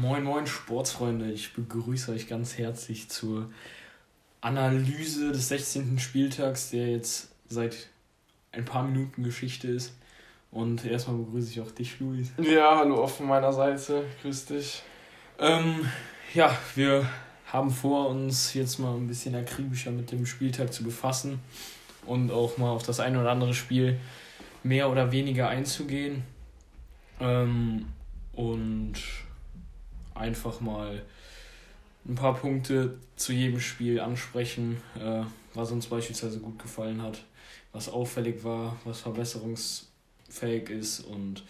Moin, moin, Sportsfreunde. Ich begrüße euch ganz herzlich zur Analyse des 16. Spieltags, der jetzt seit ein paar Minuten Geschichte ist. Und erstmal begrüße ich auch dich, Luis. Ja, hallo auch von meiner Seite. Grüß dich. Ähm, ja, wir haben vor, uns jetzt mal ein bisschen akribischer mit dem Spieltag zu befassen und auch mal auf das eine oder andere Spiel mehr oder weniger einzugehen. Ähm, und einfach mal ein paar Punkte zu jedem Spiel ansprechen, äh, was uns beispielsweise gut gefallen hat, was auffällig war, was verbesserungsfähig ist und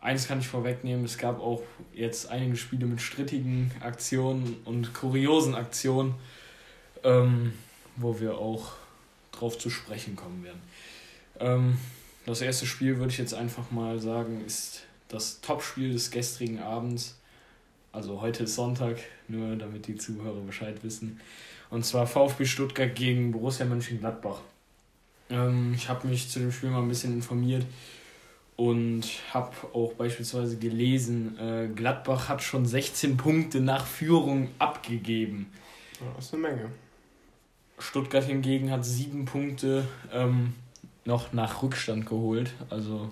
eins kann ich vorwegnehmen, es gab auch jetzt einige Spiele mit strittigen Aktionen und kuriosen Aktionen, ähm, wo wir auch drauf zu sprechen kommen werden. Ähm, das erste Spiel würde ich jetzt einfach mal sagen, ist das Topspiel des gestrigen Abends. Also heute ist Sonntag, nur damit die Zuhörer Bescheid wissen. Und zwar VfB Stuttgart gegen Borussia Mönchengladbach. Ähm, ich habe mich zu dem Spiel mal ein bisschen informiert und habe auch beispielsweise gelesen, äh, Gladbach hat schon 16 Punkte nach Führung abgegeben. das ist eine Menge. Stuttgart hingegen hat sieben Punkte ähm, noch nach Rückstand geholt. Also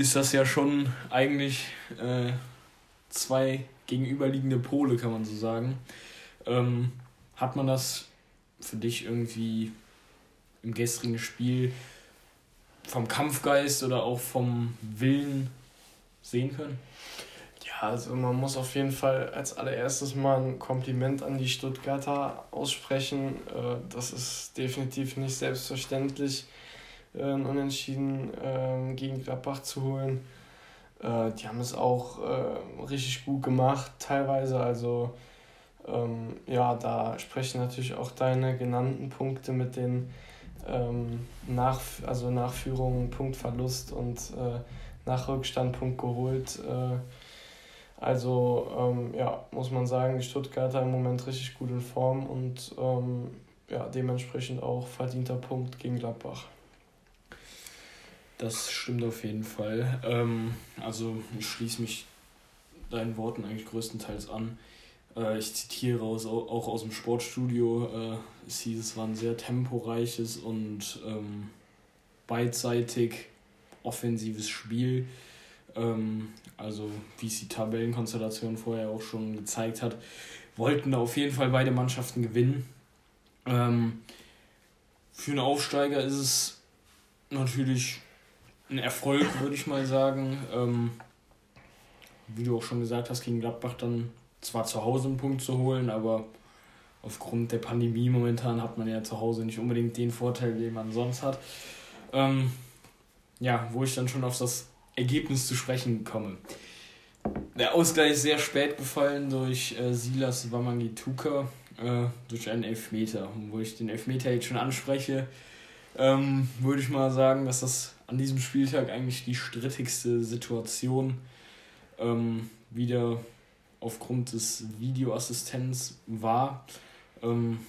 ist das ja schon eigentlich äh, zwei gegenüberliegende Pole, kann man so sagen. Ähm, hat man das für dich irgendwie im gestrigen Spiel vom Kampfgeist oder auch vom Willen sehen können? Ja, also man muss auf jeden Fall als allererstes mal ein Kompliment an die Stuttgarter aussprechen. Äh, das ist definitiv nicht selbstverständlich äh, ein Unentschieden äh, gegen Gladbach zu holen. Äh, die haben es auch äh, richtig gut gemacht, teilweise. Also, ähm, ja, da sprechen natürlich auch deine genannten Punkte mit den ähm, Nach also Nachführungen, Punktverlust und äh, Nachrückstand Punkt geholt. Äh, also ähm, ja, muss man sagen, die Stuttgarter im Moment richtig gut in Form und ähm, ja, dementsprechend auch verdienter Punkt gegen Gladbach. Das stimmt auf jeden Fall. Ähm, also ich schließe mich deinen Worten eigentlich größtenteils an. Äh, ich zitiere aus, auch aus dem Sportstudio. Äh, es hieß, es war ein sehr temporeiches und ähm, beidseitig offensives Spiel. Ähm, also wie es die Tabellenkonstellation vorher auch schon gezeigt hat, wollten da auf jeden Fall beide Mannschaften gewinnen. Ähm, für einen Aufsteiger ist es natürlich ein Erfolg, würde ich mal sagen. Ähm, wie du auch schon gesagt hast, gegen Gladbach dann zwar zu Hause einen Punkt zu holen, aber aufgrund der Pandemie momentan hat man ja zu Hause nicht unbedingt den Vorteil, den man sonst hat. Ähm, ja, wo ich dann schon auf das Ergebnis zu sprechen komme. Der Ausgleich ist sehr spät gefallen durch äh, Silas Wamangituka äh, durch einen Elfmeter. Und wo ich den Elfmeter jetzt schon anspreche, ähm, würde ich mal sagen, dass das an diesem Spieltag eigentlich die strittigste Situation ähm, wieder aufgrund des Videoassistents war. Ähm,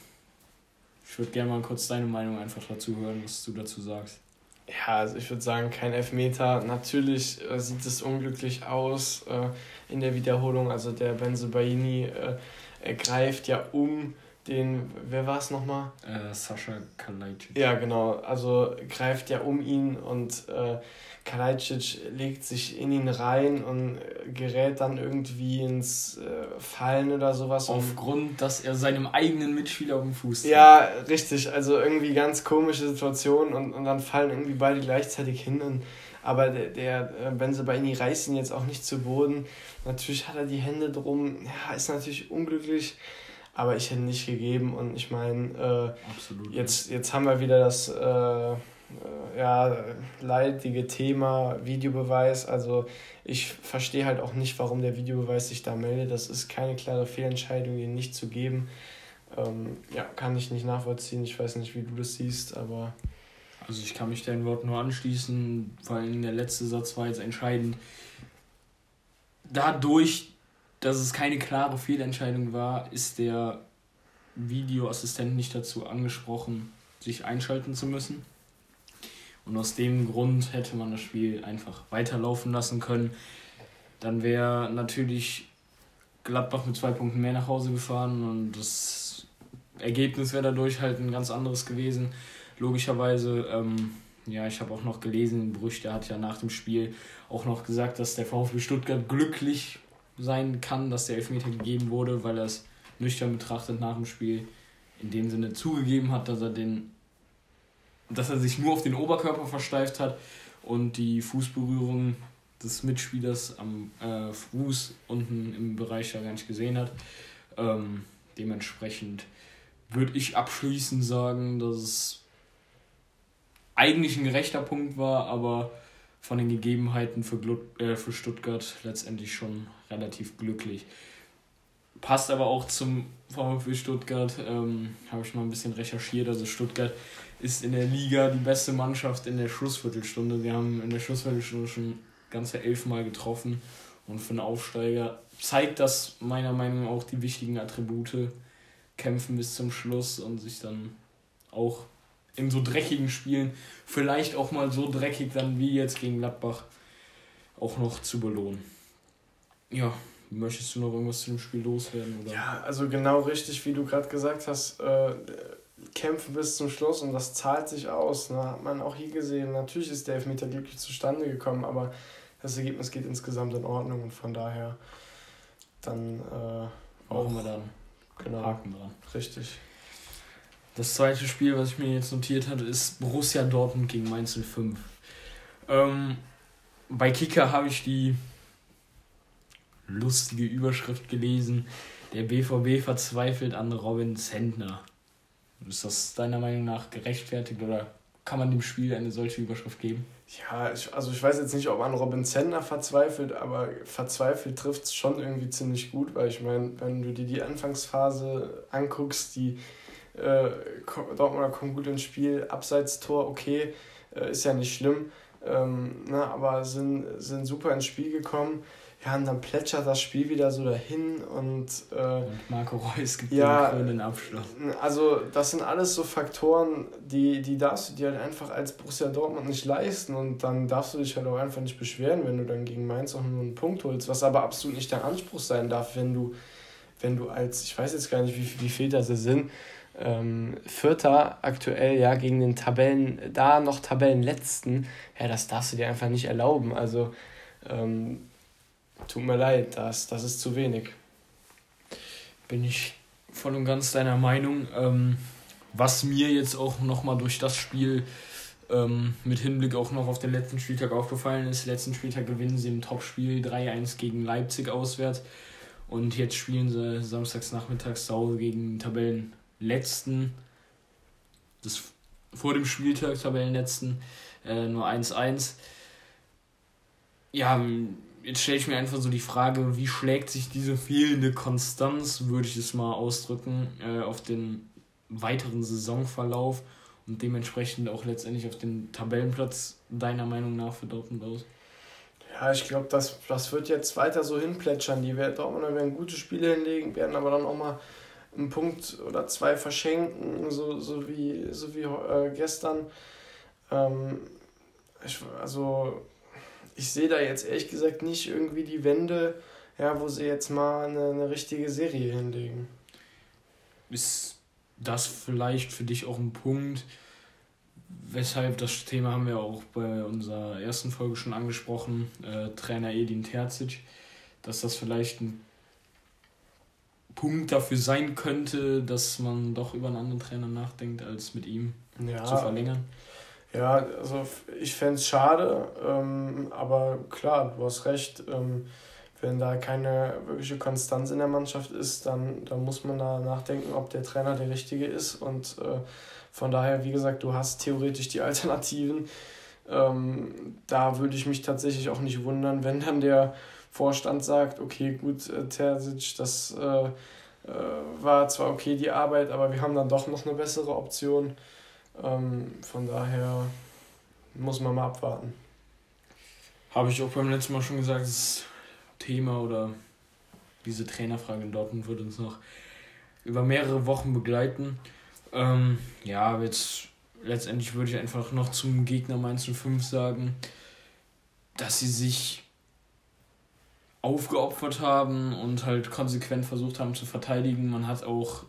ich würde gerne mal kurz deine Meinung einfach dazu hören, was du dazu sagst. Ja, also ich würde sagen, kein Elfmeter. Natürlich äh, sieht es unglücklich aus äh, in der Wiederholung. Also der Benzebaini äh, greift ja um den, wer war es nochmal? Äh, Sascha Kalajdzic. Ja, genau. Also greift ja um ihn und äh, Kalajdzic legt sich in ihn rein und gerät dann irgendwie ins äh, Fallen oder sowas. Aufgrund, dass er seinem eigenen Mitspieler auf den Fuß tritt. Ja, richtig. Also irgendwie ganz komische Situation und, und dann fallen irgendwie beide gleichzeitig hin. Und, aber der, der äh, Benzebaini reißt ihn jetzt auch nicht zu Boden. Natürlich hat er die Hände drum. Ja, ist natürlich unglücklich aber ich hätte nicht gegeben und ich meine, äh, jetzt, jetzt haben wir wieder das äh, äh, ja, leidige Thema Videobeweis. Also ich verstehe halt auch nicht, warum der Videobeweis sich da meldet. Das ist keine klare Fehlentscheidung, ihn nicht zu geben. Ähm, ja, kann ich nicht nachvollziehen. Ich weiß nicht, wie du das siehst, aber. Also ich kann mich deinen Worten nur anschließen, vor allem der letzte Satz war jetzt entscheidend. Dadurch, dass es keine klare Fehlentscheidung war, ist der Videoassistent nicht dazu angesprochen, sich einschalten zu müssen. Und aus dem Grund hätte man das Spiel einfach weiterlaufen lassen können. dann wäre natürlich Gladbach mit zwei Punkten mehr nach Hause gefahren und das Ergebnis wäre dadurch halt ein ganz anderes gewesen. Logischerweise, ähm, ja, ich habe auch noch gelesen, Brüch, der hat ja nach dem Spiel auch noch gesagt, dass der VfB Stuttgart glücklich sein kann, dass der Elfmeter gegeben wurde, weil er es nüchtern betrachtet nach dem Spiel in dem Sinne zugegeben hat, dass er den dass er sich nur auf den Oberkörper versteift hat und die Fußberührung des Mitspielers am äh, Fuß unten im Bereich ja gar nicht gesehen hat. Ähm, dementsprechend würde ich abschließend sagen, dass es eigentlich ein gerechter Punkt war, aber von den Gegebenheiten für, Glut äh, für Stuttgart letztendlich schon relativ glücklich. Passt aber auch zum VfB Stuttgart, ähm, habe ich mal ein bisschen recherchiert. Also Stuttgart ist in der Liga die beste Mannschaft in der Schlussviertelstunde. Wir haben in der Schlussviertelstunde schon ganze elfmal getroffen. Und für einen Aufsteiger zeigt das meiner Meinung nach auch die wichtigen Attribute. Kämpfen bis zum Schluss und sich dann auch in so dreckigen Spielen, vielleicht auch mal so dreckig dann wie jetzt gegen Gladbach, auch noch zu belohnen. Ja, möchtest du noch irgendwas zu dem Spiel loswerden? Oder? Ja, also genau richtig, wie du gerade gesagt hast, äh, kämpfen bis zum Schluss und das zahlt sich aus. Ne? Hat man auch hier gesehen. Natürlich ist der Elfmeter glücklich zustande gekommen, aber das Ergebnis geht insgesamt in Ordnung und von daher dann äh, auch wir dann genau, Haken dran. Richtig. Das zweite Spiel, was ich mir jetzt notiert hatte, ist Borussia Dortmund gegen Mainz 05. Ähm, bei Kicker habe ich die lustige Überschrift gelesen. Der BVB verzweifelt an Robin Zentner. Ist das deiner Meinung nach gerechtfertigt oder kann man dem Spiel eine solche Überschrift geben? Ja, ich, also ich weiß jetzt nicht, ob man Robin Zentner verzweifelt, aber verzweifelt trifft es schon irgendwie ziemlich gut, weil ich meine, wenn du dir die Anfangsphase anguckst, die äh, Dortmunder kommen gut ins Spiel, Abseits-Tor, okay, äh, ist ja nicht schlimm, ähm, na, ne, aber sind, sind super ins Spiel gekommen ja, und dann plätschert das Spiel wieder so dahin und, äh, und Marco Reus gibt ja, den Abschluss. Also, das sind alles so Faktoren, die, die darfst du dir halt einfach als Borussia Dortmund nicht leisten und dann darfst du dich halt auch einfach nicht beschweren, wenn du dann gegen Mainz auch nur einen Punkt holst, was aber absolut nicht dein Anspruch sein darf, wenn du, wenn du als, ich weiß jetzt gar nicht, wie, wie viel das sind, ähm, Vierter aktuell ja gegen den Tabellen, da noch Tabellenletzten, ja, das darfst du dir einfach nicht erlauben. Also, ähm, Tut mir leid, das, das ist zu wenig. Bin ich voll und ganz deiner Meinung. Ähm, was mir jetzt auch nochmal durch das Spiel ähm, mit Hinblick auch noch auf den letzten Spieltag aufgefallen ist, letzten Spieltag gewinnen sie im Topspiel 3-1 gegen Leipzig auswärts. Und jetzt spielen sie samstags nachmittags zu gegen Tabellenletzten. Das vor dem Spieltag Tabellenletzten äh, nur 1-1. Ja, jetzt stelle ich mir einfach so die Frage, wie schlägt sich diese fehlende Konstanz, würde ich es mal ausdrücken, äh, auf den weiteren Saisonverlauf und dementsprechend auch letztendlich auf den Tabellenplatz deiner Meinung nach für Dortmund aus? Ja, ich glaube, das, das wird jetzt weiter so hinplätschern. Die werden, Dortmunder werden gute Spiele hinlegen, werden aber dann auch mal einen Punkt oder zwei verschenken, so, so wie, so wie äh, gestern. Ähm, ich, also ich sehe da jetzt ehrlich gesagt nicht irgendwie die Wende, ja, wo sie jetzt mal eine, eine richtige Serie hinlegen. Ist das vielleicht für dich auch ein Punkt, weshalb das Thema haben wir auch bei unserer ersten Folge schon angesprochen, äh, Trainer Edin Terzic, dass das vielleicht ein Punkt dafür sein könnte, dass man doch über einen anderen Trainer nachdenkt, als mit ihm ja, zu verlängern? Ja, also ich fände es schade, ähm, aber klar, du hast recht. Ähm, wenn da keine wirkliche Konstanz in der Mannschaft ist, dann, dann muss man da nachdenken, ob der Trainer der richtige ist. Und äh, von daher, wie gesagt, du hast theoretisch die Alternativen. Ähm, da würde ich mich tatsächlich auch nicht wundern, wenn dann der Vorstand sagt, okay, gut, äh, Terzic, das äh, äh, war zwar okay die Arbeit, aber wir haben dann doch noch eine bessere Option. Ähm, von daher muss man mal abwarten. Habe ich auch beim letzten Mal schon gesagt, das Thema oder diese Trainerfrage in Dortmund wird uns noch über mehrere Wochen begleiten. Ähm, ja, jetzt letztendlich würde ich einfach noch zum Gegner Mainz 05 sagen, dass sie sich aufgeopfert haben und halt konsequent versucht haben zu verteidigen. Man hat auch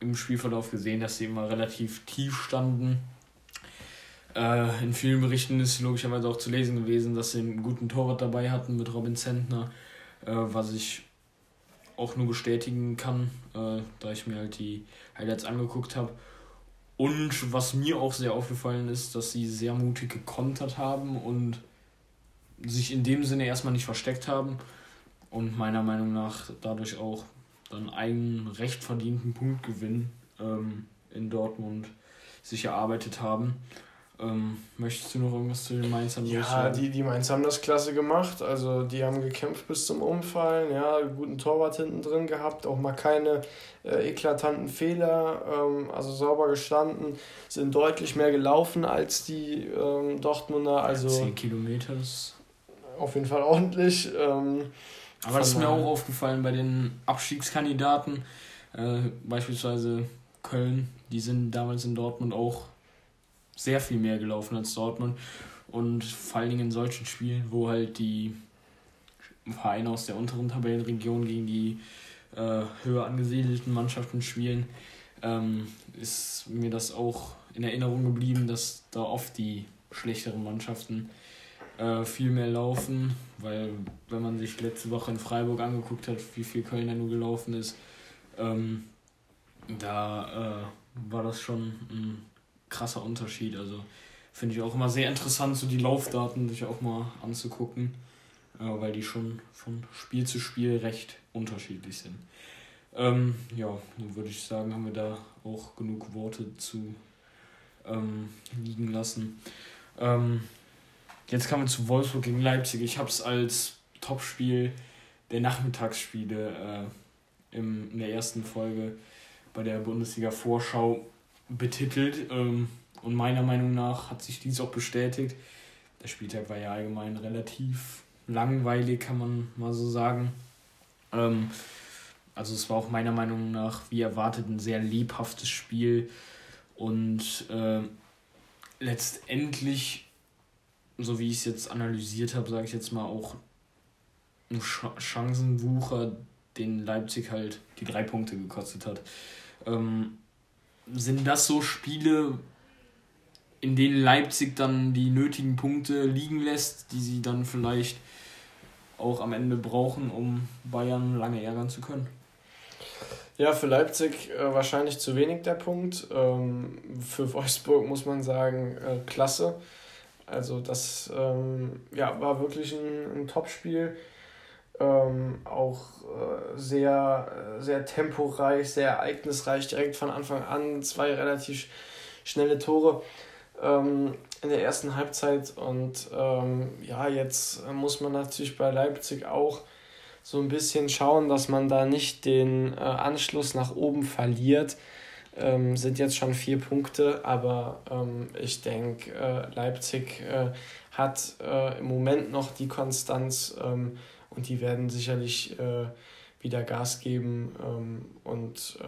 im Spielverlauf gesehen, dass sie immer relativ tief standen. Äh, in vielen Berichten ist logischerweise auch zu lesen gewesen, dass sie einen guten Torwart dabei hatten mit Robin Zentner, äh, was ich auch nur bestätigen kann, äh, da ich mir halt die Highlights angeguckt habe. Und was mir auch sehr aufgefallen ist, dass sie sehr mutig gekontert haben und sich in dem Sinne erstmal nicht versteckt haben und meiner Meinung nach dadurch auch dann einen recht verdienten Punktgewinn ähm, in Dortmund sich erarbeitet haben. Ähm, möchtest du noch irgendwas zu den Mainzern Ja, die, die Mainz haben das klasse gemacht. Also die haben gekämpft bis zum Umfallen, ja, guten Torwart hinten drin gehabt, auch mal keine äh, eklatanten Fehler, ähm, also sauber gestanden, sind deutlich mehr gelaufen als die ähm, Dortmunder. Also 10 Kilometer ist auf jeden Fall ordentlich. Ähm, Aber das ist mir auch aufgefallen bei den Abstiegskandidaten, äh, beispielsweise Köln, die sind damals in Dortmund auch sehr viel mehr gelaufen als Dortmund. Und vor allen Dingen in solchen Spielen, wo halt die Vereine aus der unteren Tabellenregion gegen die äh, höher angesiedelten Mannschaften spielen, ähm, ist mir das auch in Erinnerung geblieben, dass da oft die schlechteren Mannschaften äh, viel mehr laufen, weil wenn man sich letzte Woche in Freiburg angeguckt hat, wie viel Köln da nur gelaufen ist, ähm, da äh, war das schon ein krasser Unterschied. Also finde ich auch immer sehr interessant, so die Laufdaten sich auch mal anzugucken, äh, weil die schon von Spiel zu Spiel recht unterschiedlich sind. Ähm, ja, dann würde ich sagen, haben wir da auch genug Worte zu ähm, liegen lassen. Ähm, jetzt kommen wir zu Wolfsburg gegen Leipzig. Ich habe es als Topspiel der Nachmittagsspiele äh, im, in der ersten Folge bei der Bundesliga-Vorschau betitelt. Ähm, und meiner Meinung nach hat sich dies auch bestätigt. Der Spieltag war ja allgemein relativ langweilig, kann man mal so sagen. Ähm, also es war auch meiner Meinung nach, wie erwartet, ein sehr lebhaftes Spiel. Und äh, letztendlich, so wie ich es jetzt analysiert habe, sage ich jetzt mal auch ein Ch Chancenwucher, den Leipzig halt die drei Punkte gekostet hat. Ähm, sind das so Spiele, in denen Leipzig dann die nötigen Punkte liegen lässt, die sie dann vielleicht auch am Ende brauchen, um Bayern lange ärgern zu können? Ja, für Leipzig äh, wahrscheinlich zu wenig der Punkt. Ähm, für Wolfsburg muss man sagen, äh, klasse. Also das ähm, ja, war wirklich ein, ein Top-Spiel ähm, auch äh, sehr, sehr temporeich, sehr ereignisreich, direkt von Anfang an zwei relativ schnelle Tore ähm, in der ersten Halbzeit. Und ähm, ja, jetzt muss man natürlich bei Leipzig auch so ein bisschen schauen, dass man da nicht den äh, Anschluss nach oben verliert. Ähm, sind jetzt schon vier Punkte, aber ähm, ich denke, äh, Leipzig äh, hat äh, im Moment noch die Konstanz, ähm, und die werden sicherlich äh, wieder Gas geben ähm, und äh,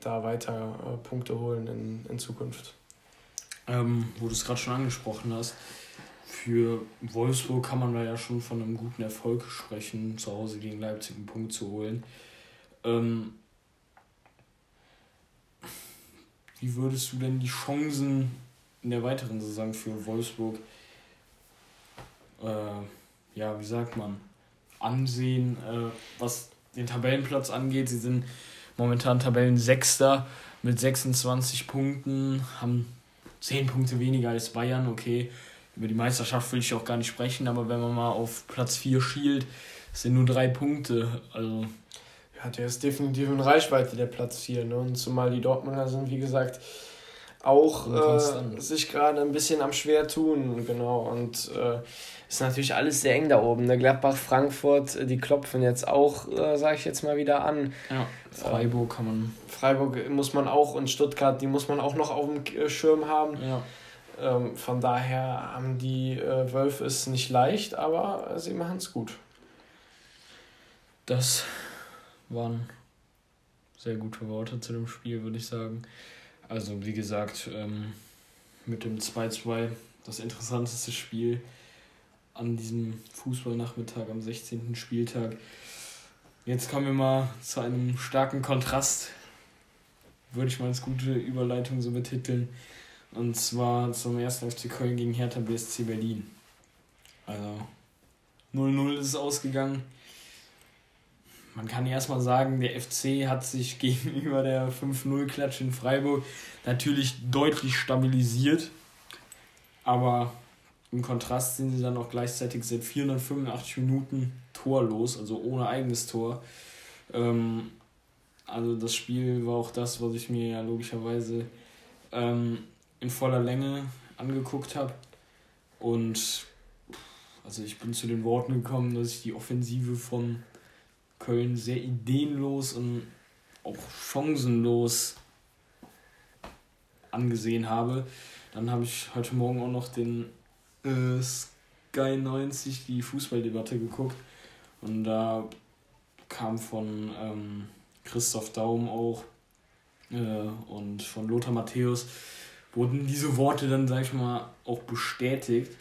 da weiter äh, Punkte holen in, in Zukunft. Ähm, wo du es gerade schon angesprochen hast, für Wolfsburg kann man da ja schon von einem guten Erfolg sprechen, zu Hause gegen Leipzig einen Punkt zu holen. Ähm, wie würdest du denn die Chancen in der weiteren Saison für Wolfsburg, äh, ja, wie sagt man, ansehen, äh, was den Tabellenplatz angeht. Sie sind momentan Tabellensechster mit 26 Punkten, haben 10 Punkte weniger als Bayern. Okay, über die Meisterschaft will ich auch gar nicht sprechen, aber wenn man mal auf Platz 4 schielt, sind nur drei Punkte. Also ja, der ist definitiv in Reichweite, der Platz 4. Ne? Und zumal die Dortmunder sind, wie gesagt, auch äh, sich gerade ein bisschen am schwer tun, genau. Und äh, ist natürlich alles sehr eng da oben. Der ne? Gladbach, Frankfurt, äh, die klopfen jetzt auch, äh, sage ich jetzt mal wieder an. Ja, Freiburg kann man. Freiburg muss man auch und Stuttgart, die muss man auch noch auf dem äh, Schirm haben. Ja. Ähm, von daher haben die äh, Wölfe es nicht leicht, aber sie machen es gut. Das waren sehr gute Worte zu dem Spiel, würde ich sagen. Also wie gesagt, ähm, mit dem 2-2 das interessanteste Spiel an diesem Fußballnachmittag am 16. Spieltag. Jetzt kommen wir mal zu einem starken Kontrast, würde ich mal als gute Überleitung so betiteln. Und zwar zum 1. FC Köln gegen Hertha BSC Berlin. Also 0-0 ist ausgegangen. Man kann erstmal sagen, der FC hat sich gegenüber der 5-0-Klatsch in Freiburg natürlich deutlich stabilisiert. Aber im Kontrast sind sie dann auch gleichzeitig seit 485 Minuten torlos, also ohne eigenes Tor. Ähm, also das Spiel war auch das, was ich mir ja logischerweise ähm, in voller Länge angeguckt habe. Und also ich bin zu den Worten gekommen, dass ich die Offensive von Köln sehr ideenlos und auch chancenlos angesehen habe. Dann habe ich heute Morgen auch noch den äh, Sky 90, die Fußballdebatte geguckt. Und da kam von ähm, Christoph Daum auch äh, und von Lothar Matthäus wurden diese Worte dann, sag ich mal, auch bestätigt.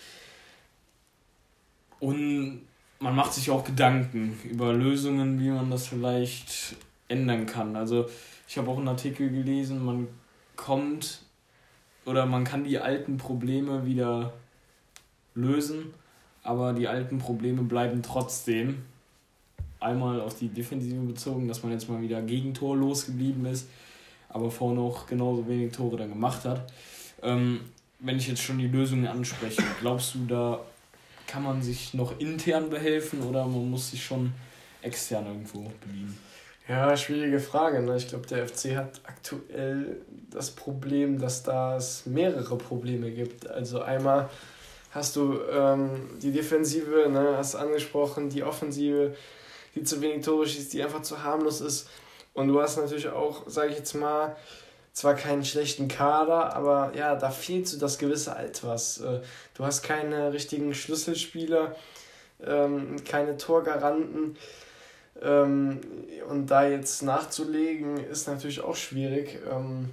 Und man macht sich auch Gedanken über Lösungen, wie man das vielleicht ändern kann. Also ich habe auch einen Artikel gelesen, man kommt oder man kann die alten Probleme wieder lösen, aber die alten Probleme bleiben trotzdem. Einmal auf die Defensive bezogen, dass man jetzt mal wieder Gegentor losgeblieben ist, aber vorne auch genauso wenig Tore dann gemacht hat. Ähm, wenn ich jetzt schon die Lösungen anspreche, glaubst du, da kann man sich noch intern behelfen oder man muss sich schon extern irgendwo bedienen? Ja, schwierige Frage. Ne? Ich glaube, der FC hat aktuell das Problem, dass da es mehrere Probleme gibt. Also einmal hast du ähm, die Defensive, ne, hast angesprochen, die Offensive, die zu wenig Tore schießt, die einfach zu harmlos ist. Und du hast natürlich auch, sage ich jetzt mal, zwar keinen schlechten Kader, aber ja, da fehlt so das gewisse Altwas. Äh, du hast keine richtigen Schlüsselspieler, ähm, keine Torgaranten. Ähm, und da jetzt nachzulegen, ist natürlich auch schwierig. Ähm,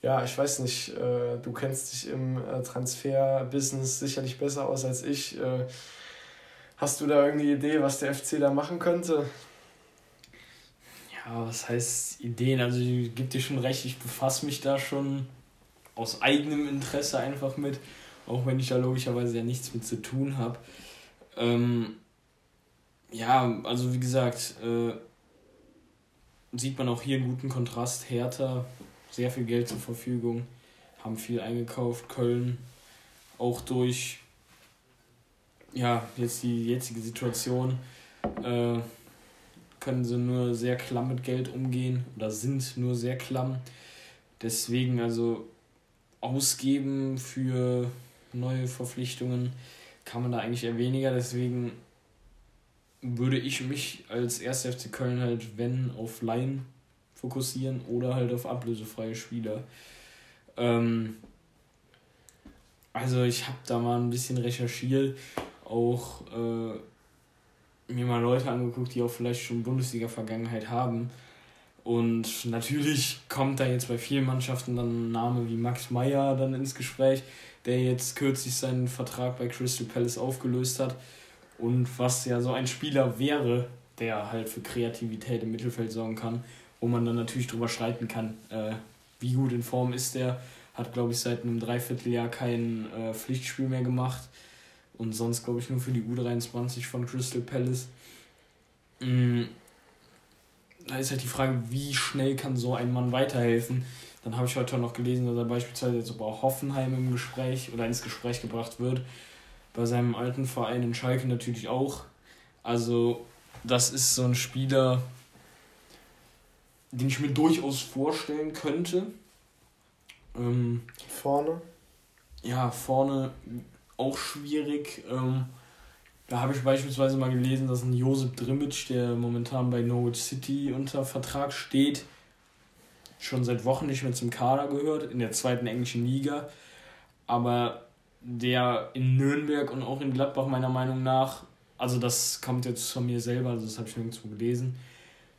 ja, ich weiß nicht, äh, du kennst dich im äh, Transfer-Business sicherlich besser aus als ich. hast du da irgendeine Idee, was der FC da machen könnte? Ja, was heißt Ideen? Also ich gebe dir schon recht, ich befasse mich da schon aus eigenem Interesse einfach mit, auch wenn ich da logischerweise ja nichts mit zu tun habe. Ähm, ja, also wie gesagt, äh, sieht man auch hier einen guten Kontrast. Hertha, sehr viel Geld zur Verfügung, haben viel eingekauft. Köln auch durch ja, jetzt die jetzige Situation. Äh, können sie nur sehr klamm mit Geld umgehen oder sind nur sehr klamm. Deswegen also ausgeben für neue Verpflichtungen kann man da eigentlich eher weniger. Deswegen würde ich mich als 1. FC Köln halt, wenn, auf Laien fokussieren oder halt auf ablösefreie Spieler. Ähm, also ich habe da mal ein bisschen recherchiert, auch äh, mir mal Leute angeguckt, die auch vielleicht schon Bundesliga-Vergangenheit haben. Und natürlich kommt da jetzt bei vielen Mannschaften dann ein Name wie Max Meyer dann ins Gespräch, der jetzt kürzlich seinen Vertrag bei Crystal Palace aufgelöst hat. Und was ja so ein Spieler wäre, der halt für Kreativität im Mittelfeld sorgen kann, wo man dann natürlich drüber streiten kann, äh, wie gut in Form ist der. Hat, glaube ich, seit einem Dreivierteljahr kein äh, Pflichtspiel mehr gemacht und sonst glaube ich nur für die U23 von Crystal Palace. Mm, da ist halt die Frage, wie schnell kann so ein Mann weiterhelfen. Dann habe ich heute noch gelesen, dass er beispielsweise jetzt aber auch Hoffenheim im Gespräch oder ins Gespräch gebracht wird. Bei seinem alten Verein in Schalke natürlich auch. Also, das ist so ein Spieler, den ich mir durchaus vorstellen könnte. Ähm, vorne? Ja, vorne auch schwierig. Ähm, da habe ich beispielsweise mal gelesen, dass ein Josip Drimic, der momentan bei Norwich City unter Vertrag steht, schon seit Wochen nicht mehr zum Kader gehört, in der zweiten englischen Liga. Aber der in Nürnberg und auch in Gladbach meiner Meinung nach, also das kommt jetzt von mir selber, also das habe ich nirgendwo gelesen,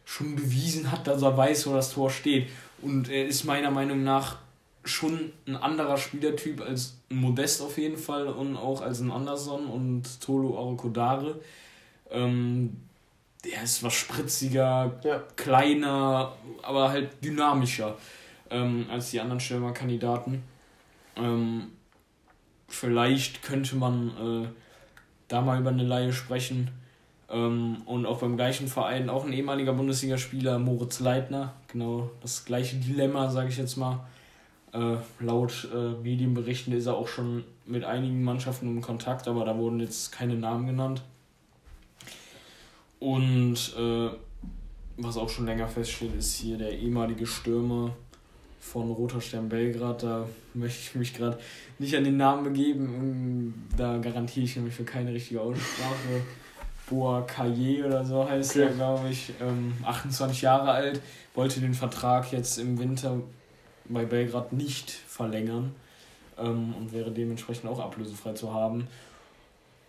schon bewiesen hat, dass er weiß, wo das Tor steht. Und er ist meiner Meinung nach schon ein anderer Spielertyp als Modest auf jeden Fall und auch als ein Anderson und Tolo Arokodare. Ähm, der ist was spritziger, ja. kleiner, aber halt dynamischer ähm, als die anderen Stürmerkandidaten. Ähm, vielleicht könnte man äh, da mal über eine Laie sprechen. Ähm, und auch beim gleichen Verein, auch ein ehemaliger Bundesligaspieler, Moritz Leitner. Genau das gleiche Dilemma, sage ich jetzt mal. Äh, laut äh, Medienberichten ist er auch schon mit einigen Mannschaften in Kontakt, aber da wurden jetzt keine Namen genannt. Und äh, was auch schon länger feststeht, ist hier der ehemalige Stürmer von Roter Stern Belgrad. Da möchte ich mich gerade nicht an den Namen begeben. Da garantiere ich nämlich für keine richtige Aussprache. Boa Kaye oder so heißt okay. er, glaube ich. Ähm, 28 Jahre alt, wollte den Vertrag jetzt im Winter bei Belgrad nicht verlängern ähm, und wäre dementsprechend auch ablösefrei zu haben.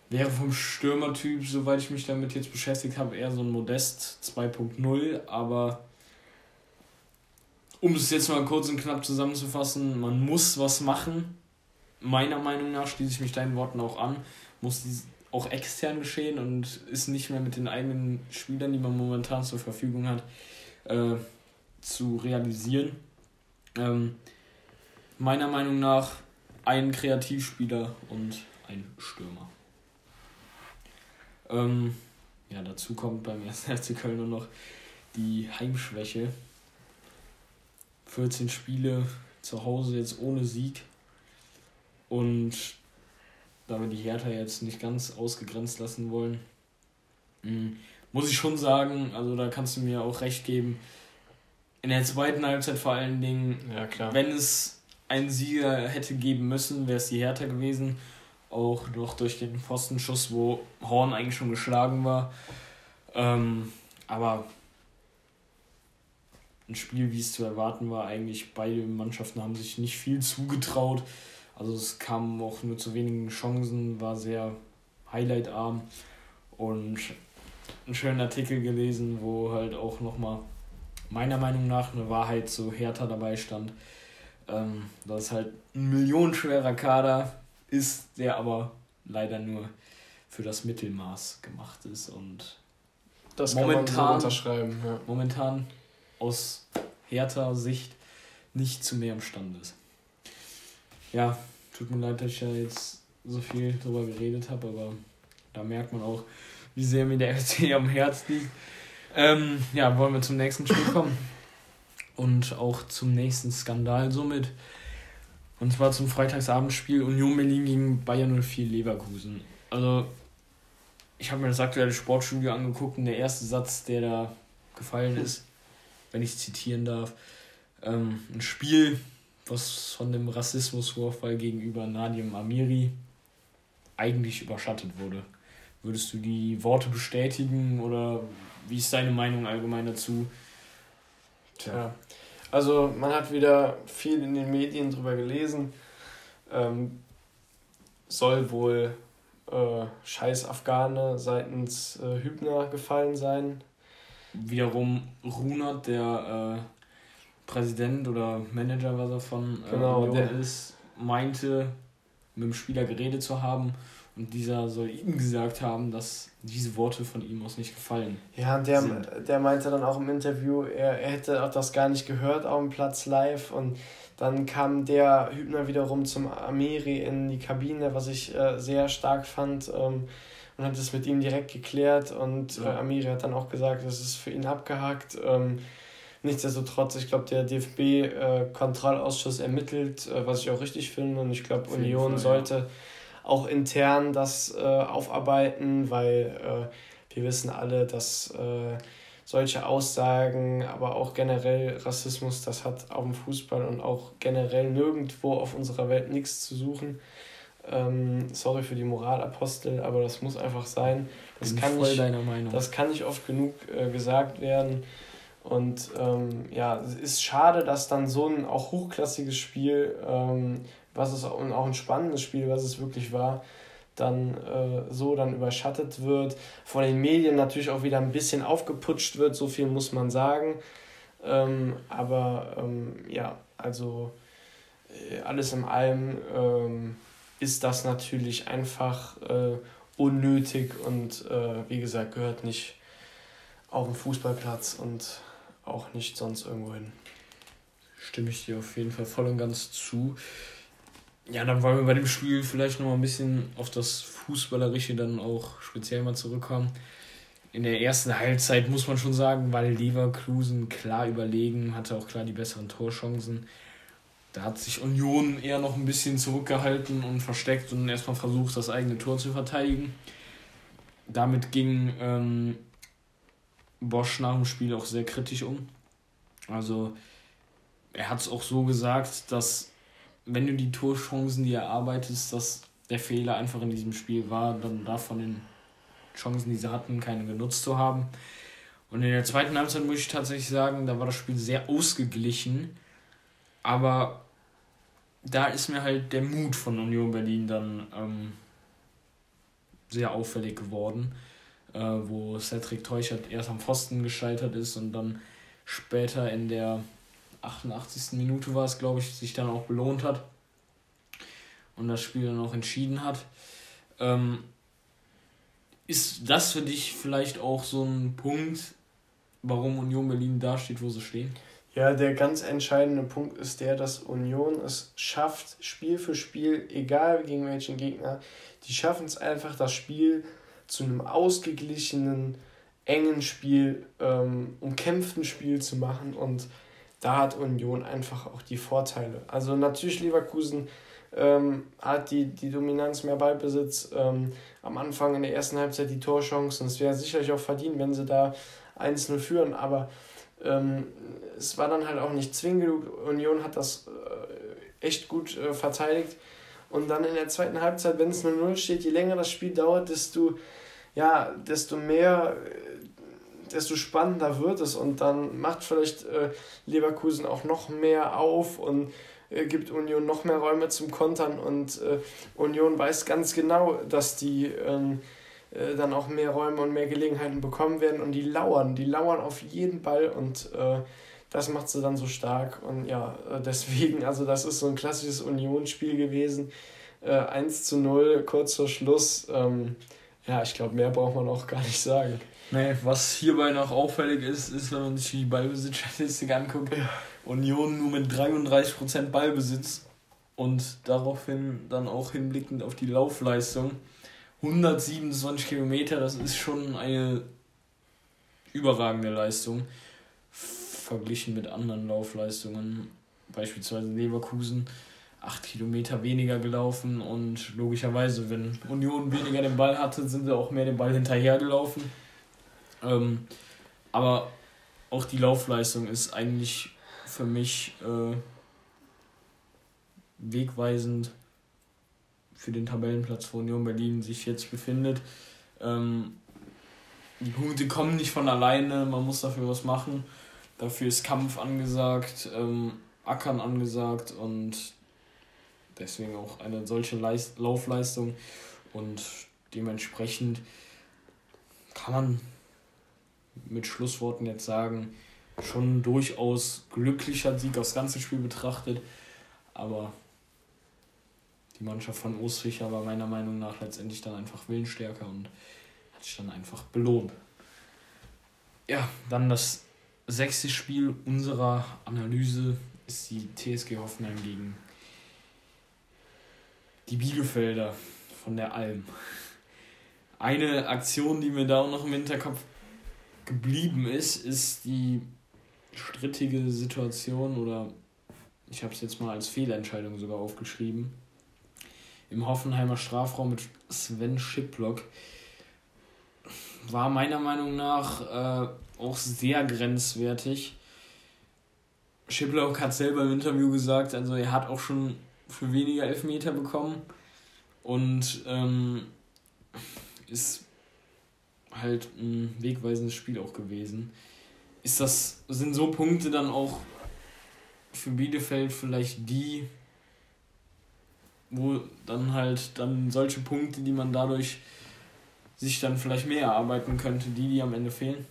Wäre vom Stürmertyp, soweit ich mich damit jetzt beschäftigt habe, eher so ein Modest 2.0, aber um es jetzt mal kurz und knapp zusammenzufassen, man muss was machen. Meiner Meinung nach schließe ich mich deinen Worten auch an, muss dies auch extern geschehen und ist nicht mehr mit den eigenen Spielern, die man momentan zur Verfügung hat, äh, zu realisieren. Ähm, meiner Meinung nach ein Kreativspieler und ein Stürmer. Ähm, ja, dazu kommt beim 1. FC Köln nur noch die Heimschwäche. 14 Spiele zu Hause jetzt ohne Sieg. Und da wir die Hertha jetzt nicht ganz ausgegrenzt lassen wollen, hm, muss ich schon sagen, also da kannst du mir auch recht geben, in der zweiten Halbzeit vor allen Dingen, ja, wenn es einen Sieger hätte geben müssen, wäre es die Hertha gewesen. Auch noch durch den Pfostenschuss, wo Horn eigentlich schon geschlagen war. Ähm, aber ein Spiel, wie es zu erwarten war, eigentlich beide Mannschaften haben sich nicht viel zugetraut. Also es kam auch nur zu wenigen Chancen, war sehr highlightarm und einen schönen Artikel gelesen, wo halt auch nochmal meiner Meinung nach eine Wahrheit zu Hertha dabei stand. Ähm, dass halt ein millionenschwerer Kader ist, der aber leider nur für das Mittelmaß gemacht ist und das momentan, so unterschreiben. Ja. Momentan aus härter Sicht nicht zu mehr imstande ist. Ja, tut mir leid, dass ich ja jetzt so viel drüber geredet habe, aber da merkt man auch, wie sehr mir der FC am Herz liegt. Ähm, ja, wollen wir zum nächsten Spiel kommen. Und auch zum nächsten Skandal somit. Und zwar zum Freitagsabendspiel Union Berlin gegen Bayern 04 Leverkusen. Also, ich habe mir das aktuelle Sportstudio angeguckt und der erste Satz, der da gefallen ist, wenn ich zitieren darf, ähm, ein Spiel, was von dem Rassismusvorfall gegenüber Nadim Amiri eigentlich überschattet wurde. Würdest du die Worte bestätigen oder wie ist deine Meinung allgemein dazu? Tja, also man hat wieder viel in den Medien drüber gelesen. Ähm, soll wohl äh, scheiß Afghane seitens äh, Hübner gefallen sein. Wiederum Runert, der äh, Präsident oder Manager, was er von äh, genau, Union der ist, meinte, mit dem Spieler geredet zu haben und dieser soll ihm gesagt haben, dass diese Worte von ihm aus nicht gefallen. Ja, der, sind. der meinte dann auch im Interview, er, er hätte auch das gar nicht gehört auf dem Platz live. Und dann kam der Hübner wiederum zum Amiri in die Kabine, was ich äh, sehr stark fand. Ähm, und hat es mit ihm direkt geklärt. Und ja. äh, Amiri hat dann auch gesagt, das ist für ihn abgehakt. Ähm, Nichtsdestotrotz, ich glaube, der DFB-Kontrollausschuss äh, ermittelt, äh, was ich auch richtig finde. Und ich glaube, Union sollte ja auch intern das äh, aufarbeiten, weil äh, wir wissen alle, dass äh, solche Aussagen, aber auch generell Rassismus, das hat auf dem Fußball und auch generell nirgendwo auf unserer Welt nichts zu suchen. Ähm, sorry für die Moralapostel, aber das muss einfach sein. Das, Bin kann, nicht, das kann nicht oft genug äh, gesagt werden. Und ähm, ja, es ist schade, dass dann so ein auch hochklassiges Spiel ähm, was es und auch ein spannendes Spiel, was es wirklich war, dann äh, so dann überschattet wird, von den Medien natürlich auch wieder ein bisschen aufgeputscht wird, so viel muss man sagen. Ähm, aber ähm, ja, also äh, alles in allem ähm, ist das natürlich einfach äh, unnötig und äh, wie gesagt gehört nicht auf den Fußballplatz und auch nicht sonst irgendwo hin. Stimme ich dir auf jeden Fall voll und ganz zu. Ja, dann wollen wir bei dem Spiel vielleicht noch mal ein bisschen auf das Fußballerische dann auch speziell mal zurückkommen. In der ersten Halbzeit muss man schon sagen, weil Leverkusen klar überlegen, hatte auch klar die besseren Torchancen. Da hat sich Union eher noch ein bisschen zurückgehalten und versteckt und erstmal versucht, das eigene Tor zu verteidigen. Damit ging ähm, Bosch nach dem Spiel auch sehr kritisch um. Also er hat es auch so gesagt, dass wenn du die Torchancen, die er erarbeitest, dass der Fehler einfach in diesem Spiel war, dann davon den Chancen, die sie hatten, keine genutzt zu haben. Und in der zweiten Halbzeit muss ich tatsächlich sagen, da war das Spiel sehr ausgeglichen. Aber da ist mir halt der Mut von Union Berlin dann ähm, sehr auffällig geworden, äh, wo Cedric Teuchert erst am Pfosten gescheitert ist und dann später in der 88. Minute war es, glaube ich, sich dann auch belohnt hat und das Spiel dann auch entschieden hat. Ähm, ist das für dich vielleicht auch so ein Punkt, warum Union Berlin da steht, wo sie stehen? Ja, der ganz entscheidende Punkt ist der, dass Union es schafft, Spiel für Spiel, egal gegen welchen Gegner, die schaffen es einfach, das Spiel zu einem ausgeglichenen, engen Spiel, ähm, umkämpften Spiel zu machen. Und da hat Union einfach auch die Vorteile. Also natürlich Leverkusen ähm, hat die, die Dominanz, mehr Ballbesitz, ähm, am Anfang in der ersten Halbzeit die Torchancen. Es wäre sicherlich auch verdient, wenn sie da 1-0 führen, aber ähm, es war dann halt auch nicht zwingend genug. Union hat das äh, echt gut äh, verteidigt. Und dann in der zweiten Halbzeit, wenn es 0-0 steht, je länger das Spiel dauert, desto, ja, desto mehr, äh, desto spannender wird es. Und dann macht vielleicht äh, Leverkusen auch noch mehr auf und äh, gibt Union noch mehr Räume zum Kontern. Und äh, Union weiß ganz genau, dass die ähm, äh, dann auch mehr Räume und mehr Gelegenheiten bekommen werden und die lauern, die lauern auf jeden Ball und äh, das macht sie dann so stark und ja, äh, deswegen, also das ist so ein klassisches Unionsspiel gewesen, äh, 1 zu 0, kurz vor Schluss, ähm, ja, ich glaube, mehr braucht man auch gar nicht sagen. Nee, was hierbei noch auffällig ist, ist, wenn man sich die Ballbesitzstatistik anguckt, ja. Union nur mit 33% Ballbesitz und daraufhin dann auch hinblickend auf die Laufleistung 127 Kilometer, das ist schon eine überragende Leistung. Verglichen mit anderen Laufleistungen, beispielsweise Leverkusen, 8 Kilometer weniger gelaufen und logischerweise, wenn Union weniger den Ball hatte, sind sie auch mehr den Ball hinterhergelaufen. Ähm, aber auch die Laufleistung ist eigentlich für mich äh, wegweisend für den Tabellenplatz, wo Union Berlin sich jetzt befindet. Ähm, die Punkte kommen nicht von alleine, man muss dafür was machen. Dafür ist Kampf angesagt, ähm, Ackern angesagt und deswegen auch eine solche Leist Laufleistung. Und dementsprechend kann man mit Schlussworten jetzt sagen, schon durchaus glücklicher Sieg aufs ganze Spiel betrachtet. Aber die Mannschaft von Ostficher war meiner Meinung nach letztendlich dann einfach willensstärker und hat sich dann einfach belohnt. Ja, dann das sechste Spiel unserer Analyse ist die TSG Hoffenheim gegen die Bielefelder von der Alm. Eine Aktion, die mir da auch noch im Hinterkopf geblieben ist, ist die strittige Situation oder ich habe es jetzt mal als Fehlentscheidung sogar aufgeschrieben im Hoffenheimer Strafraum mit Sven Schiplock. War meiner Meinung nach äh, auch sehr grenzwertig. Schiplock hat selber im Interview gesagt, also er hat auch schon für weniger Elfmeter bekommen und ähm, ist halt ein wegweisendes Spiel auch gewesen. Ist das, sind so Punkte dann auch für Bielefeld vielleicht die, wo dann halt dann solche Punkte, die man dadurch sich dann vielleicht mehr erarbeiten könnte, die, die am Ende fehlen?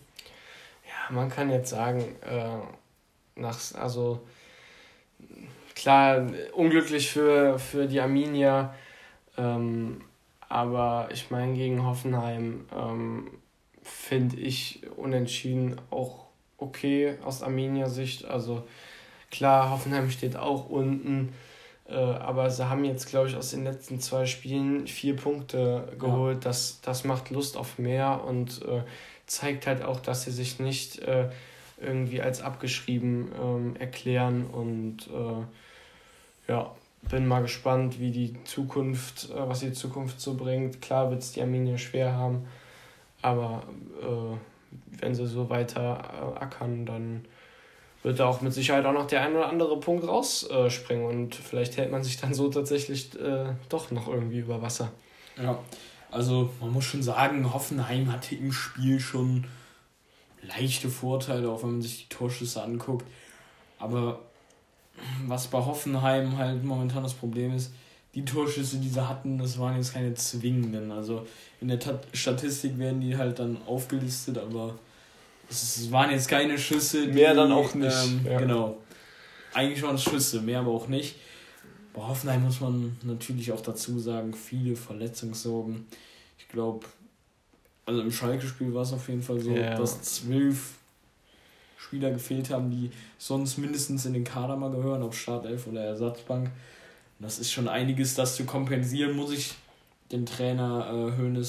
Ja, man kann jetzt sagen, äh, nach, also klar, unglücklich für, für die Arminia. Ähm, aber ich meine, gegen Hoffenheim ähm, finde ich unentschieden auch okay aus Arminia-Sicht. Also klar, Hoffenheim steht auch unten. Äh, aber sie haben jetzt, glaube ich, aus den letzten zwei Spielen vier Punkte geholt. Ja. Das, das macht Lust auf mehr und äh, zeigt halt auch, dass sie sich nicht äh, irgendwie als abgeschrieben ähm, erklären. Und äh, ja, bin mal gespannt, wie die Zukunft, äh, was die Zukunft so bringt. Klar wird es die Arminia schwer haben, aber äh, wenn sie so weiter ackern, dann wird da auch mit Sicherheit auch noch der ein oder andere Punkt rausspringen und vielleicht hält man sich dann so tatsächlich äh, doch noch irgendwie über Wasser. Ja, also man muss schon sagen, Hoffenheim hatte im Spiel schon leichte Vorteile, auch wenn man sich die Torschüsse anguckt. Aber was bei Hoffenheim halt momentan das Problem ist, die Torschüsse, die sie hatten, das waren jetzt keine zwingenden. Also in der Tat Statistik werden die halt dann aufgelistet, aber es waren jetzt keine Schüsse. Die, mehr dann auch nicht. Ähm, ja. Genau. Eigentlich waren es Schüsse, mehr aber auch nicht. Bei Hoffenheim muss man natürlich auch dazu sagen, viele Verletzungssorgen. Ich glaube, also im Schalke-Spiel war es auf jeden Fall so, ja. dass zwölf Spieler gefehlt haben, die sonst mindestens in den Kader mal gehören, ob Startelf oder Ersatzbank. Das ist schon einiges, das zu kompensieren, muss ich den Trainer äh,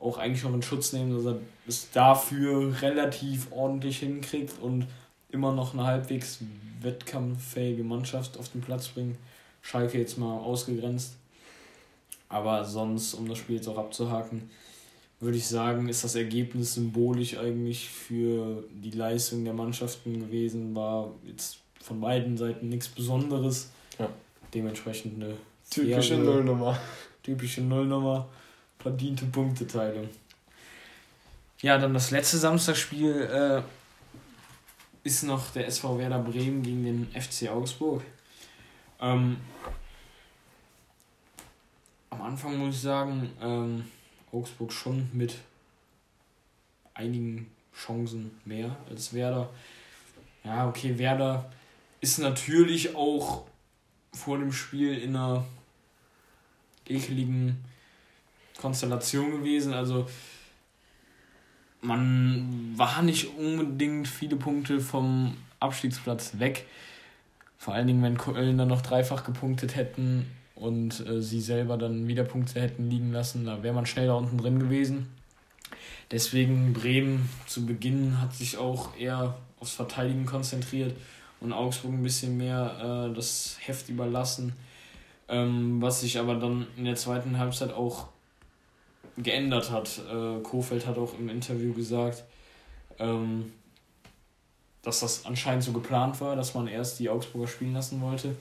auch eigentlich noch in Schutz nehmen, dass er es dafür relativ ordentlich hinkriegt und immer noch eine halbwegs wettkampffähige Mannschaft auf den Platz bringt. Schalke jetzt mal ausgegrenzt. Aber sonst, um das Spiel jetzt auch abzuhaken, würde ich sagen, ist das Ergebnis symbolisch eigentlich für die Leistung der Mannschaften gewesen. War jetzt von beiden Seiten nichts Besonderes. Ja. Dementsprechend eine typische Nullnummer. Typische Nullnummer verdiente Punkteteilung. Ja, dann das letzte Samstagsspiel äh, ist noch der SV Werder Bremen gegen den FC Augsburg. Ähm, am Anfang muss ich sagen, ähm, Augsburg schon mit einigen Chancen mehr als Werder. Ja, okay, Werder ist natürlich auch vor dem Spiel in einer ekligen Konstellation gewesen. Also man war nicht unbedingt viele Punkte vom Abstiegsplatz weg. Vor allen Dingen, wenn Köln dann noch dreifach gepunktet hätten und äh, sie selber dann wieder Punkte hätten liegen lassen, da wäre man schnell da unten drin gewesen. Deswegen Bremen zu Beginn hat sich auch eher aufs Verteidigen konzentriert und Augsburg ein bisschen mehr äh, das Heft überlassen. Ähm, was sich aber dann in der zweiten Halbzeit auch geändert hat. Äh, Kofeld hat auch im Interview gesagt, ähm, dass das anscheinend so geplant war, dass man erst die Augsburger spielen lassen wollte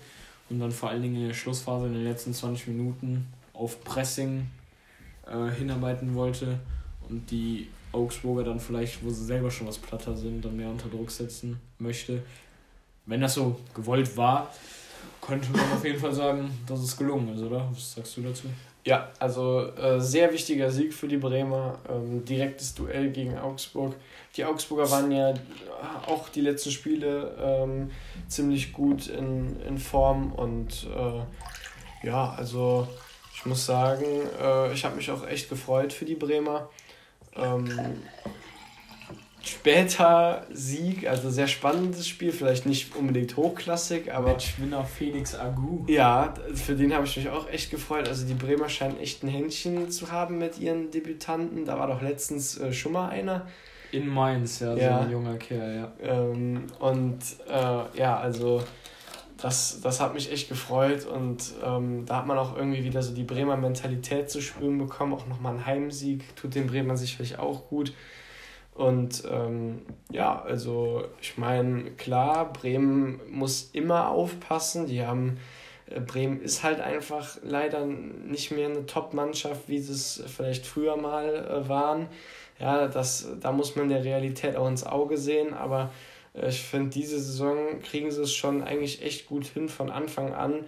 und dann vor allen Dingen in der Schlussphase in den letzten 20 Minuten auf Pressing äh, hinarbeiten wollte und die Augsburger dann vielleicht, wo sie selber schon was platter sind, dann mehr unter Druck setzen möchte. Wenn das so gewollt war, könnte man auf jeden Fall sagen, dass es gelungen ist, oder? Was sagst du dazu? Ja, also äh, sehr wichtiger Sieg für die Bremer. Ähm, direktes Duell gegen Augsburg. Die Augsburger waren ja auch die letzten Spiele ähm, ziemlich gut in, in Form und äh, ja, also ich muss sagen, äh, ich habe mich auch echt gefreut für die Bremer. Ähm, später Sieg, also sehr spannendes Spiel, vielleicht nicht unbedingt hochklassig, aber. Matchwinner Felix Agu. Ja, für den habe ich mich auch echt gefreut. Also die Bremer scheinen echt ein Händchen zu haben mit ihren Debütanten. Da war doch letztens äh, schon mal einer. In Mainz, ja, ja. so ein junger Kerl, ja. Ähm, und äh, ja, also das, das hat mich echt gefreut und ähm, da hat man auch irgendwie wieder so die Bremer Mentalität zu spüren bekommen. Auch nochmal ein Heimsieg tut den Bremern sicherlich auch gut. Und ähm, ja, also ich meine, klar, Bremen muss immer aufpassen. Die haben, äh, Bremen ist halt einfach leider nicht mehr eine Top-Mannschaft, wie sie es vielleicht früher mal äh, waren. Ja, das, da muss man der Realität auch ins Auge sehen, aber äh, ich finde, diese Saison kriegen sie es schon eigentlich echt gut hin von Anfang an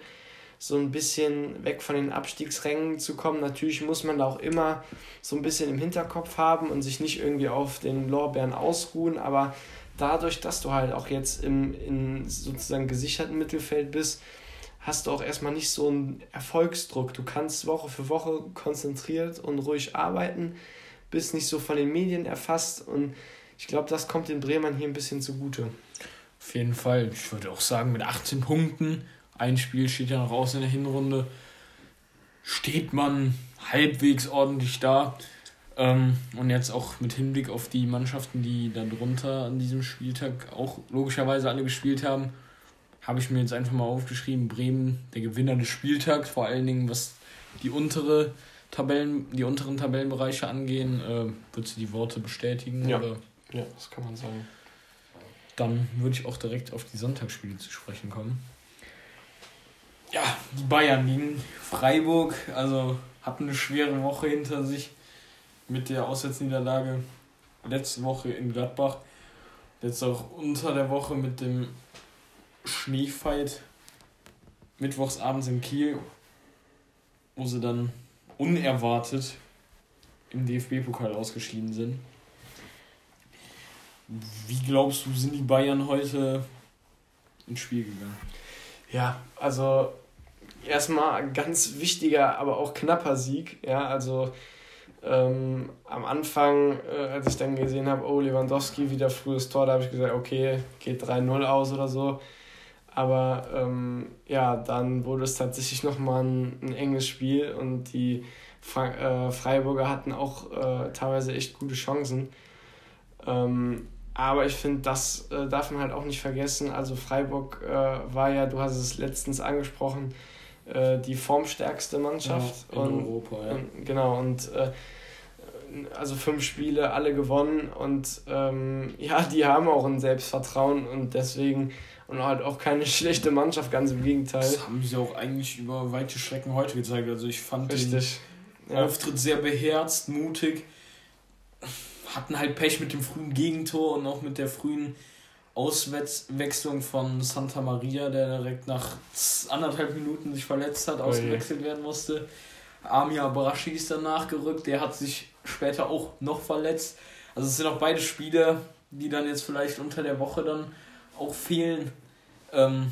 so ein bisschen weg von den Abstiegsrängen zu kommen. Natürlich muss man da auch immer so ein bisschen im Hinterkopf haben und sich nicht irgendwie auf den Lorbeeren ausruhen, aber dadurch, dass du halt auch jetzt im in sozusagen gesicherten Mittelfeld bist, hast du auch erstmal nicht so einen Erfolgsdruck. Du kannst Woche für Woche konzentriert und ruhig arbeiten, bist nicht so von den Medien erfasst und ich glaube, das kommt den Bremern hier ein bisschen zugute. Auf jeden Fall. Ich würde auch sagen, mit 18 Punkten, ein Spiel steht ja noch aus in der Hinrunde, steht man halbwegs ordentlich da. Ähm, und jetzt auch mit Hinblick auf die Mannschaften, die da drunter an diesem Spieltag auch logischerweise alle gespielt haben, habe ich mir jetzt einfach mal aufgeschrieben, Bremen, der Gewinner des Spieltags, vor allen Dingen was die untere Tabellen, die unteren Tabellenbereiche angehen, äh, würdest du die Worte bestätigen? Ja. Oder? ja, das kann man sagen. Dann würde ich auch direkt auf die Sonntagsspiele zu sprechen kommen. Ja, die Bayern gegen Freiburg, also hatten eine schwere Woche hinter sich mit der Auswärtsniederlage letzte Woche in Gladbach. Jetzt auch unter der Woche mit dem Schneefight mittwochsabends in Kiel, wo sie dann unerwartet im DFB-Pokal ausgeschieden sind. Wie glaubst du, sind die Bayern heute ins Spiel gegangen? Ja, also erstmal ein ganz wichtiger, aber auch knapper Sieg. Ja, also ähm, am Anfang, äh, als ich dann gesehen habe, oh, Lewandowski wieder frühes Tor, da habe ich gesagt, okay, geht 3-0 aus oder so. Aber ähm, ja, dann wurde es tatsächlich nochmal ein, ein enges Spiel und die Fra äh, Freiburger hatten auch äh, teilweise echt gute Chancen. Ähm, aber ich finde, das äh, darf man halt auch nicht vergessen. Also Freiburg äh, war ja, du hast es letztens angesprochen, äh, die formstärkste Mannschaft. Ja, in und, Europa, ja. Und, genau, und äh, also fünf Spiele, alle gewonnen und ähm, ja, die haben auch ein Selbstvertrauen und deswegen und halt auch keine schlechte Mannschaft, ganz im Gegenteil. Das haben sie auch eigentlich über weite Strecken heute gezeigt. Also ich fand Richtig. den ja. Auftritt sehr beherzt, mutig. Hatten halt Pech mit dem frühen Gegentor und auch mit der frühen Auswechslung von Santa Maria, der direkt nach anderthalb Minuten sich verletzt hat, ausgewechselt werden musste. Amir Abrashi ist dann nachgerückt, der hat sich später auch noch verletzt. Also es sind auch beide Spieler, die dann jetzt vielleicht unter der Woche dann auch fehlen. Ähm,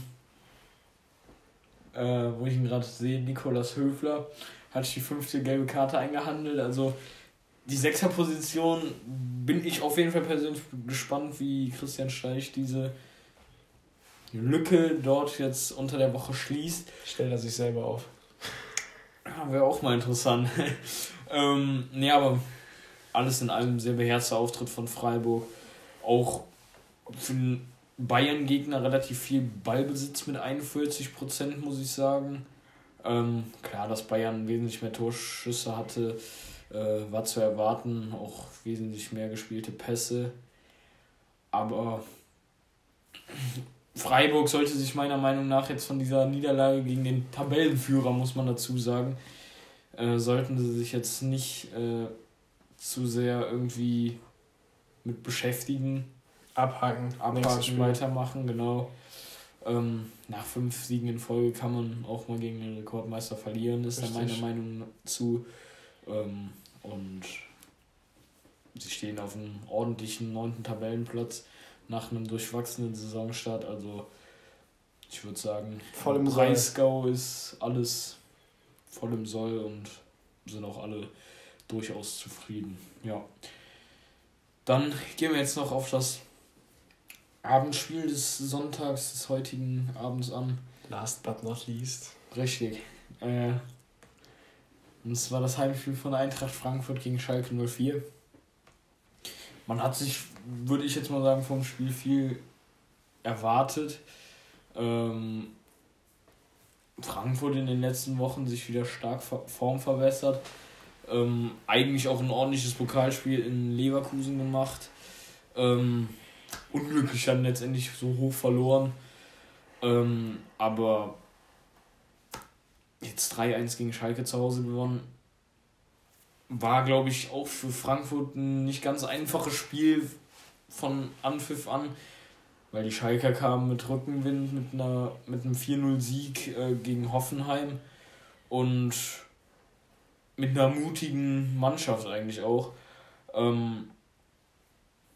äh, wo ich ihn gerade sehe, Nikolas Höfler hat die fünfte gelbe Karte eingehandelt. Also die Sechserposition bin ich auf jeden Fall persönlich gespannt, wie Christian Streich diese Lücke dort jetzt unter der Woche schließt. Stellt er sich selber auf. Ja, Wäre auch mal interessant. ähm, nee, aber alles in allem sehr beherzter Auftritt von Freiburg. Auch für einen Bayern-Gegner relativ viel Ballbesitz mit 41 Prozent, muss ich sagen. Ähm, klar, dass Bayern wesentlich mehr Torschüsse hatte, äh, war zu erwarten. Auch wesentlich mehr gespielte Pässe. Aber Freiburg sollte sich meiner Meinung nach jetzt von dieser Niederlage gegen den Tabellenführer, muss man dazu sagen, äh, sollten sie sich jetzt nicht äh, zu sehr irgendwie mit beschäftigen abhaken, abhaken, weitermachen, genau. Ähm, nach fünf Siegen in Folge kann man auch mal gegen den Rekordmeister verlieren, ist da meiner Meinung zu. Ähm, und sie stehen auf einem ordentlichen neunten Tabellenplatz nach einem durchwachsenen Saisonstart. Also ich würde sagen, voll im Breisgau ist alles voll im Soll und sind auch alle durchaus zufrieden. Ja. Dann gehen wir jetzt noch auf das Abendspiel des Sonntags, des heutigen Abends an. Last but not least. Richtig. Äh, und es war das Heimspiel von Eintracht Frankfurt gegen Schalke 04. Man hat sich, würde ich jetzt mal sagen, vom Spiel viel erwartet. Ähm, Frankfurt in den letzten Wochen sich wieder stark Form verbessert. Ähm, eigentlich auch ein ordentliches Pokalspiel in Leverkusen gemacht. Ähm, unglücklich dann letztendlich so hoch verloren. Ähm, aber jetzt 3-1 gegen Schalke zu Hause gewonnen. War, glaube ich, auch für Frankfurt ein nicht ganz einfaches Spiel von Anpfiff an. weil die Schalker kamen mit Rückenwind mit, einer, mit einem 4-0-Sieg äh, gegen Hoffenheim und mit einer mutigen Mannschaft eigentlich auch. Ähm,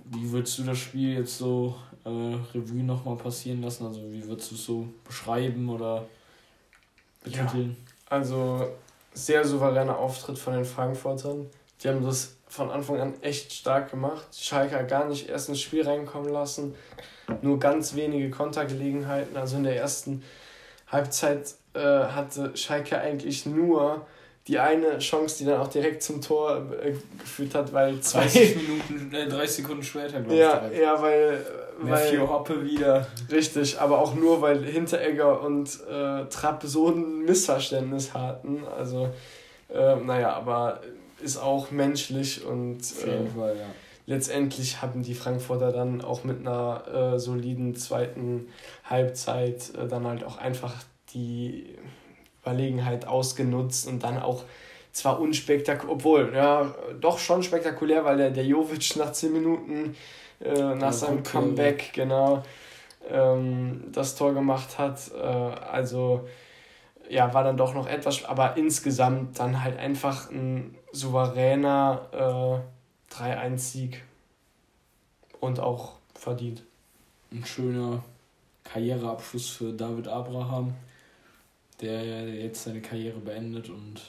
wie würdest du das Spiel jetzt so äh, Revue nochmal passieren lassen? Also wie würdest du es so beschreiben oder? Ja, also sehr souveräner Auftritt von den Frankfurtern. Die haben das von Anfang an echt stark gemacht. Schalke gar nicht erst ins Spiel reinkommen lassen. Nur ganz wenige Kontergelegenheiten. Also in der ersten Halbzeit äh, hatte Schalke eigentlich nur die eine Chance, die dann auch direkt zum Tor äh, geführt hat, weil zwei 30 Minuten, äh, 30 Sekunden später, glaube ja, ich. Ja, weil. Weil Hoppe wieder. Richtig, aber auch nur, weil Hinteregger und äh, Trapp so ein Missverständnis hatten. Also, äh, naja, aber ist auch menschlich und. Äh, Fall, ja. Letztendlich haben die Frankfurter dann auch mit einer äh, soliden zweiten Halbzeit äh, dann halt auch einfach die Überlegenheit ausgenutzt und dann auch zwar unspektakulär, obwohl, ja, doch schon spektakulär, weil der, der Jovic nach 10 Minuten äh, nach seinem. Comeback, genau, ähm, das Tor gemacht hat. Äh, also, ja, war dann doch noch etwas, aber insgesamt dann halt einfach ein souveräner äh, 3-1-Sieg und auch verdient. Ein schöner Karriereabschluss für David Abraham der jetzt seine Karriere beendet und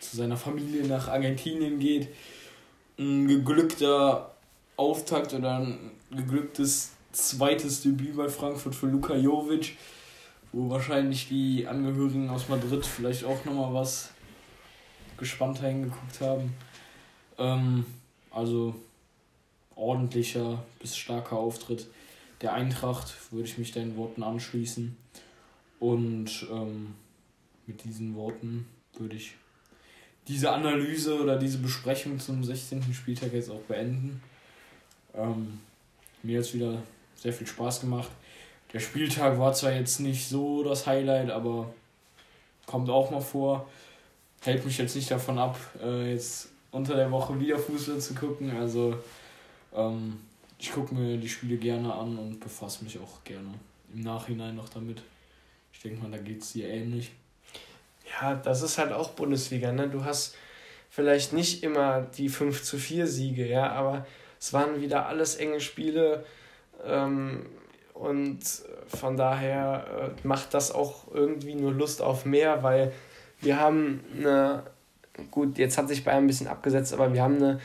zu seiner Familie nach Argentinien geht. Ein geglückter Auftakt oder ein geglücktes zweites Debüt bei Frankfurt für Luka Jovic, wo wahrscheinlich die Angehörigen aus Madrid vielleicht auch nochmal was gespannter hingeguckt haben. Ähm, also ordentlicher bis starker Auftritt der Eintracht, würde ich mich deinen Worten anschließen. Und ähm, mit diesen Worten würde ich diese Analyse oder diese Besprechung zum 16. Spieltag jetzt auch beenden. Ähm, mir hat es wieder sehr viel Spaß gemacht. Der Spieltag war zwar jetzt nicht so das Highlight, aber kommt auch mal vor. Hält mich jetzt nicht davon ab, äh, jetzt unter der Woche wieder Fußball zu gucken. Also ähm, ich gucke mir die Spiele gerne an und befasse mich auch gerne im Nachhinein noch damit. Ich denke mal, da geht es dir ähnlich. Ja, das ist halt auch Bundesliga, ne? Du hast vielleicht nicht immer die 5 zu 4 Siege, ja, aber es waren wieder alles enge Spiele ähm, und von daher äh, macht das auch irgendwie nur Lust auf mehr, weil wir haben eine, gut, jetzt hat sich Bayern ein bisschen abgesetzt, aber wir haben eine,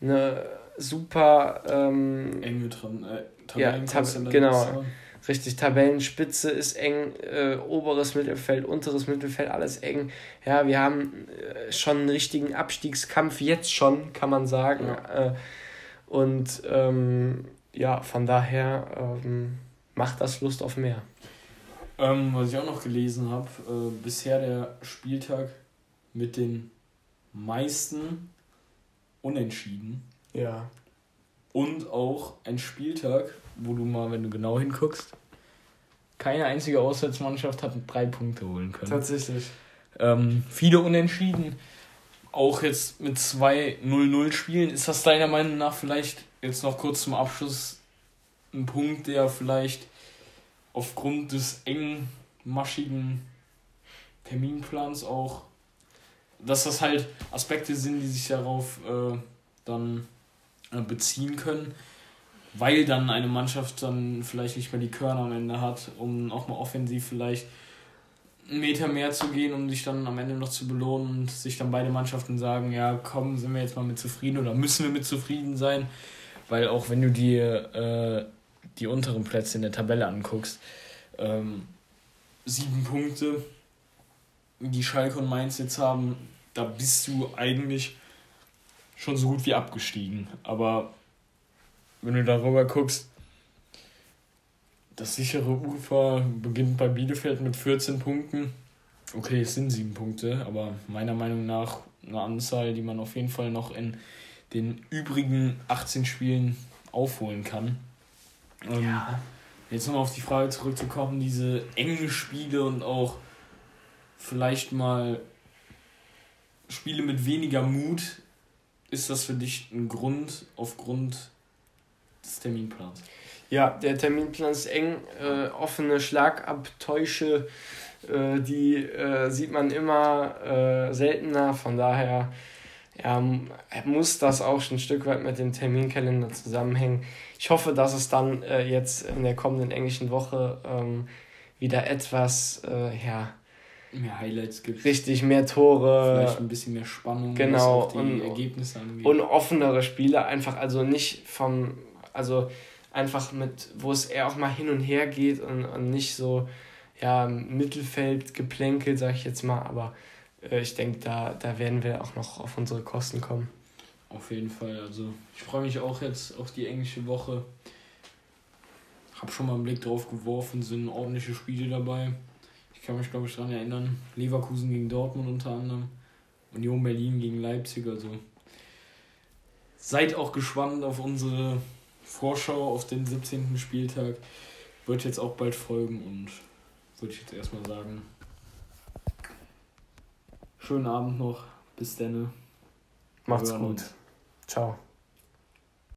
eine super ähm, enge äh, ja, tab genau. Richtig, Tabellenspitze ist eng, äh, oberes Mittelfeld, unteres Mittelfeld, alles eng. Ja, wir haben äh, schon einen richtigen Abstiegskampf, jetzt schon, kann man sagen. Ja. Und ähm, ja, von daher ähm, macht das Lust auf mehr. Ähm, was ich auch noch gelesen habe, äh, bisher der Spieltag mit den meisten Unentschieden. Ja. Und auch ein Spieltag, wo du mal, wenn du genau hinguckst, keine einzige Auswärtsmannschaft hat drei Punkte holen können. Tatsächlich. Ähm, viele Unentschieden. Auch jetzt mit zwei 0-0 Spielen. Ist das deiner Meinung nach vielleicht jetzt noch kurz zum Abschluss ein Punkt, der vielleicht aufgrund des engmaschigen Terminplans auch, dass das halt Aspekte sind, die sich darauf äh, dann äh, beziehen können, weil dann eine Mannschaft dann vielleicht nicht mehr die Körner am Ende hat, um auch mal offensiv vielleicht Meter mehr zu gehen, um sich dann am Ende noch zu belohnen und sich dann beide Mannschaften sagen, ja komm, sind wir jetzt mal mit zufrieden oder müssen wir mit zufrieden sein, weil auch wenn du dir äh, die unteren Plätze in der Tabelle anguckst, ähm, sieben Punkte, die Schalke und Mainz jetzt haben, da bist du eigentlich schon so gut wie abgestiegen. Aber wenn du darüber guckst, das sichere Ufer beginnt bei Bielefeld mit 14 Punkten. Okay, es sind sieben Punkte, aber meiner Meinung nach eine Anzahl, die man auf jeden Fall noch in den übrigen 18 Spielen aufholen kann. Ähm, ja. Jetzt nochmal auf die Frage zurückzukommen, diese engen Spiele und auch vielleicht mal Spiele mit weniger Mut ist das für dich ein Grund aufgrund des Terminplans? Ja, der Terminplan ist eng. Äh, offene Schlagabtäusche, äh, die äh, sieht man immer äh, seltener. Von daher ja, muss das auch ein Stück weit mit dem Terminkalender zusammenhängen. Ich hoffe, dass es dann äh, jetzt in der kommenden englischen Woche ähm, wieder etwas, äh, ja, mehr Highlights gibt. Richtig, mehr Tore. Vielleicht ein bisschen mehr Spannung, genau, was die und, Ergebnisse angeht. Und offenere Spiele, einfach also nicht vom, also einfach mit, wo es eher auch mal hin und her geht und, und nicht so, ja, Mittelfeld geplänkelt, sag ich jetzt mal, aber äh, ich denke, da, da werden wir auch noch auf unsere Kosten kommen. Auf jeden Fall, also ich freue mich auch jetzt auf die englische Woche. Hab schon mal einen Blick drauf geworfen, sind ordentliche Spiele dabei. Ich kann mich, glaube ich, daran erinnern. Leverkusen gegen Dortmund unter anderem. Union Berlin gegen Leipzig. Also seid auch gespannt auf unsere Vorschau auf den 17. Spieltag. Wird jetzt auch bald folgen und würde ich jetzt erstmal sagen. Schönen Abend noch. Bis dann. Macht's gut. Ciao.